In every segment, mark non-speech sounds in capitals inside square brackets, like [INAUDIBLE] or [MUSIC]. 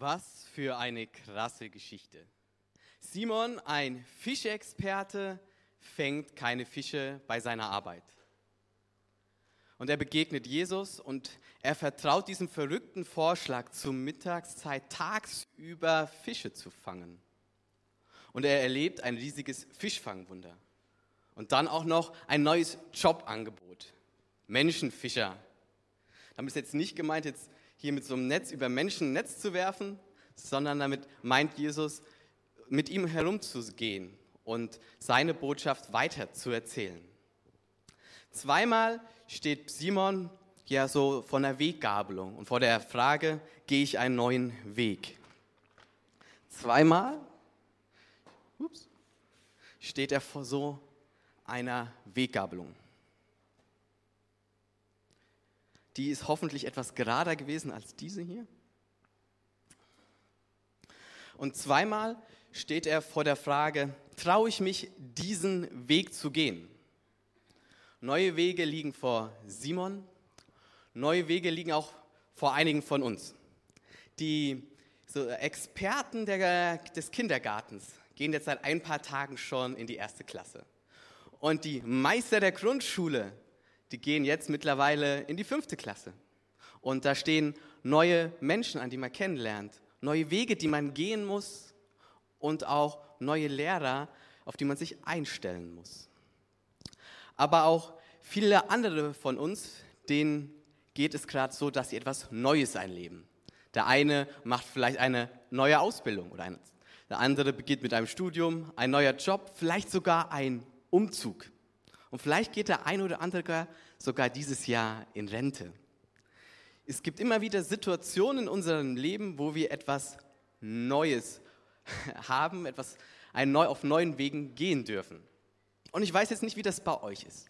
Was für eine krasse Geschichte. Simon, ein Fischexperte, fängt keine Fische bei seiner Arbeit. Und er begegnet Jesus und er vertraut diesem verrückten Vorschlag, zur Mittagszeit tagsüber Fische zu fangen. Und er erlebt ein riesiges Fischfangwunder. Und dann auch noch ein neues Jobangebot. Menschenfischer. Damit ist jetzt nicht gemeint, jetzt hier mit so einem Netz über Menschen ein Netz zu werfen, sondern damit meint Jesus, mit ihm herumzugehen und seine Botschaft weiter zu erzählen. Zweimal steht Simon ja so vor einer Weggabelung und vor der Frage, gehe ich einen neuen Weg? Zweimal ups, steht er vor so einer Weggabelung. Die ist hoffentlich etwas gerader gewesen als diese hier. Und zweimal steht er vor der Frage, traue ich mich, diesen Weg zu gehen? Neue Wege liegen vor Simon, neue Wege liegen auch vor einigen von uns. Die so Experten der, des Kindergartens gehen jetzt seit ein paar Tagen schon in die erste Klasse. Und die Meister der Grundschule, die gehen jetzt mittlerweile in die fünfte Klasse. Und da stehen neue Menschen an, die man kennenlernt, neue Wege, die man gehen muss und auch neue Lehrer, auf die man sich einstellen muss. Aber auch viele andere von uns, denen geht es gerade so, dass sie etwas Neues einleben. Der eine macht vielleicht eine neue Ausbildung oder eine, der andere beginnt mit einem Studium, ein neuer Job, vielleicht sogar ein Umzug. Und vielleicht geht der ein oder andere sogar dieses Jahr in Rente. Es gibt immer wieder Situationen in unserem Leben, wo wir etwas Neues [LAUGHS] haben, etwas ein neu, auf neuen Wegen gehen dürfen. Und ich weiß jetzt nicht, wie das bei euch ist.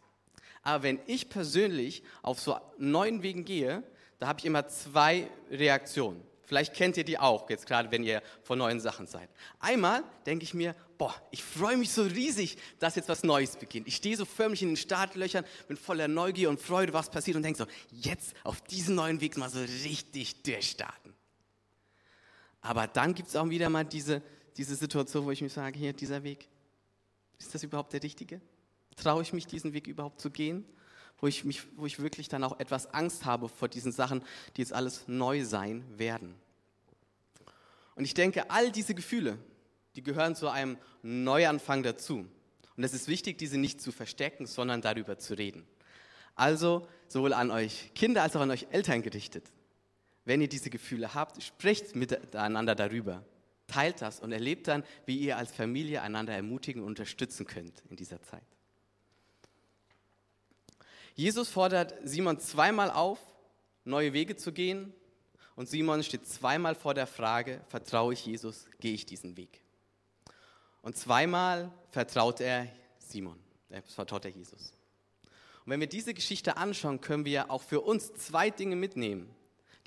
Aber wenn ich persönlich auf so neuen Wegen gehe, da habe ich immer zwei Reaktionen. Vielleicht kennt ihr die auch, jetzt gerade wenn ihr vor neuen Sachen seid. Einmal denke ich mir, boah, ich freue mich so riesig, dass jetzt was Neues beginnt. Ich stehe so förmlich in den Startlöchern, bin voller Neugier und Freude, was passiert und denke so, jetzt auf diesen neuen Weg mal so richtig durchstarten. Aber dann gibt es auch wieder mal diese, diese Situation, wo ich mir sage, hier, dieser Weg, ist das überhaupt der richtige? Traue ich mich, diesen Weg überhaupt zu gehen? Wo ich, mich, wo ich wirklich dann auch etwas Angst habe vor diesen Sachen, die jetzt alles neu sein werden. Und ich denke, all diese Gefühle, die gehören zu einem Neuanfang dazu. Und es ist wichtig, diese nicht zu verstecken, sondern darüber zu reden. Also sowohl an euch Kinder als auch an euch Eltern gerichtet. Wenn ihr diese Gefühle habt, sprecht miteinander darüber. Teilt das und erlebt dann, wie ihr als Familie einander ermutigen und unterstützen könnt in dieser Zeit. Jesus fordert Simon zweimal auf, neue Wege zu gehen. Und Simon steht zweimal vor der Frage, vertraue ich Jesus, gehe ich diesen Weg? Und zweimal vertraut er Simon, er vertraut er Jesus. Und wenn wir diese Geschichte anschauen, können wir auch für uns zwei Dinge mitnehmen,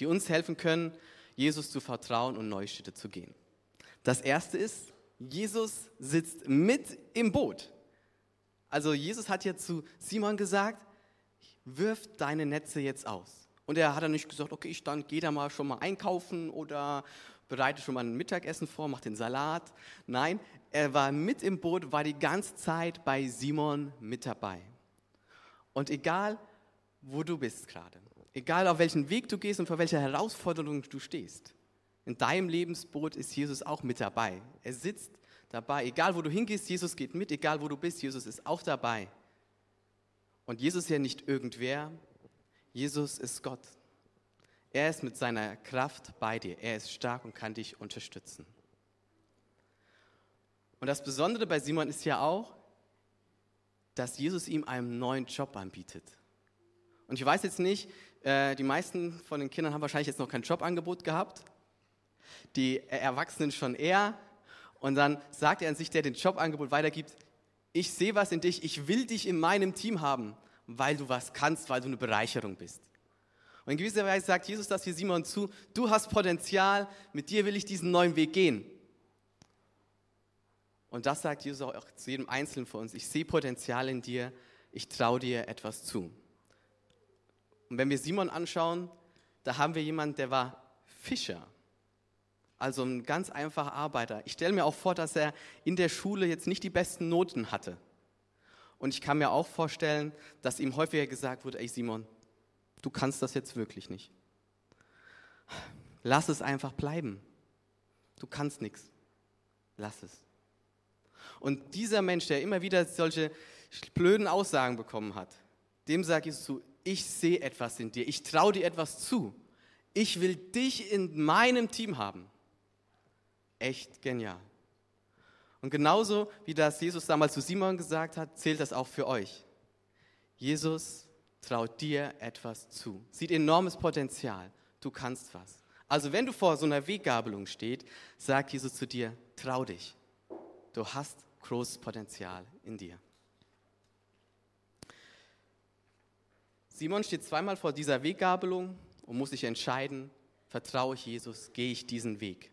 die uns helfen können, Jesus zu vertrauen und neue Schritte zu gehen. Das erste ist, Jesus sitzt mit im Boot. Also Jesus hat ja zu Simon gesagt, wirf deine Netze jetzt aus. Und er hat dann nicht gesagt, okay, ich dann gehe da mal schon mal einkaufen oder bereite schon mal ein Mittagessen vor, mach den Salat. Nein, er war mit im Boot, war die ganze Zeit bei Simon mit dabei. Und egal, wo du bist gerade, egal auf welchen Weg du gehst und vor welcher Herausforderung du stehst, in deinem Lebensboot ist Jesus auch mit dabei. Er sitzt dabei. Egal, wo du hingehst, Jesus geht mit. Egal, wo du bist, Jesus ist auch dabei. Und Jesus ist ja nicht irgendwer, Jesus ist Gott. Er ist mit seiner Kraft bei dir. Er ist stark und kann dich unterstützen. Und das Besondere bei Simon ist ja auch, dass Jesus ihm einen neuen Job anbietet. Und ich weiß jetzt nicht, äh, die meisten von den Kindern haben wahrscheinlich jetzt noch kein Jobangebot gehabt. Die Erwachsenen schon eher. Und dann sagt er an sich, der den Jobangebot weitergibt, ich sehe was in dich, ich will dich in meinem Team haben, weil du was kannst, weil du eine Bereicherung bist. Und in gewisser Weise sagt Jesus das für Simon zu, du hast Potenzial, mit dir will ich diesen neuen Weg gehen. Und das sagt Jesus auch zu jedem Einzelnen von uns, ich sehe Potenzial in dir, ich traue dir etwas zu. Und wenn wir Simon anschauen, da haben wir jemanden, der war Fischer. Also ein ganz einfacher Arbeiter. Ich stelle mir auch vor, dass er in der Schule jetzt nicht die besten Noten hatte. Und ich kann mir auch vorstellen, dass ihm häufiger gesagt wurde, ey Simon, du kannst das jetzt wirklich nicht. Lass es einfach bleiben. Du kannst nichts. Lass es. Und dieser Mensch, der immer wieder solche blöden Aussagen bekommen hat, dem sage ich zu, ich sehe etwas in dir, ich traue dir etwas zu. Ich will dich in meinem Team haben. Echt genial. Und genauso wie das Jesus damals zu Simon gesagt hat, zählt das auch für euch. Jesus traut dir etwas zu, sieht enormes Potenzial. Du kannst was. Also wenn du vor so einer Weggabelung steht, sagt Jesus zu dir, trau dich. Du hast großes Potenzial in dir. Simon steht zweimal vor dieser Weggabelung und muss sich entscheiden, vertraue ich Jesus, gehe ich diesen Weg.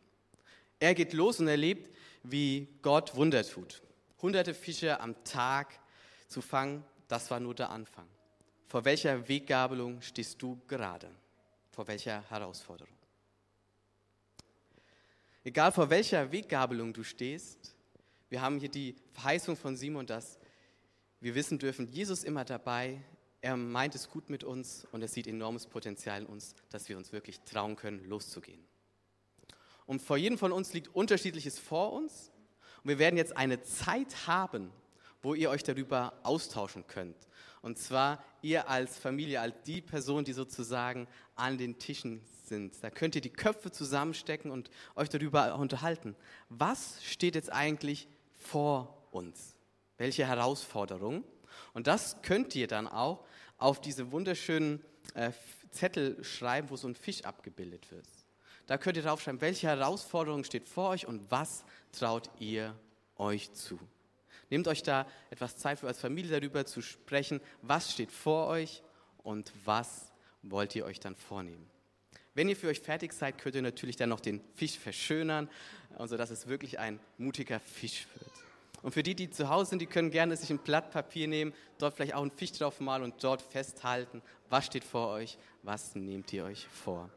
Er geht los und erlebt, wie Gott Wunder tut. Hunderte Fische am Tag zu fangen, das war nur der Anfang. Vor welcher Weggabelung stehst du gerade? Vor welcher Herausforderung? Egal vor welcher Weggabelung du stehst, wir haben hier die Verheißung von Simon, dass wir wissen dürfen, Jesus immer dabei, er meint es gut mit uns und er sieht enormes Potenzial in uns, dass wir uns wirklich trauen können, loszugehen. Und vor jedem von uns liegt unterschiedliches vor uns. Und wir werden jetzt eine Zeit haben, wo ihr euch darüber austauschen könnt. Und zwar ihr als Familie, als die Person, die sozusagen an den Tischen sind. Da könnt ihr die Köpfe zusammenstecken und euch darüber unterhalten. Was steht jetzt eigentlich vor uns? Welche Herausforderungen? Und das könnt ihr dann auch auf diese wunderschönen äh, Zettel schreiben, wo so ein Fisch abgebildet wird. Da könnt ihr draufschreiben, welche Herausforderung steht vor euch und was traut ihr euch zu. Nehmt euch da etwas Zeit für als Familie darüber zu sprechen, was steht vor euch und was wollt ihr euch dann vornehmen. Wenn ihr für euch fertig seid, könnt ihr natürlich dann noch den Fisch verschönern, also dass es wirklich ein mutiger Fisch wird. Und für die, die zu Hause sind, die können gerne sich ein Blatt Papier nehmen, dort vielleicht auch einen Fisch drauf malen und dort festhalten, was steht vor euch, was nehmt ihr euch vor.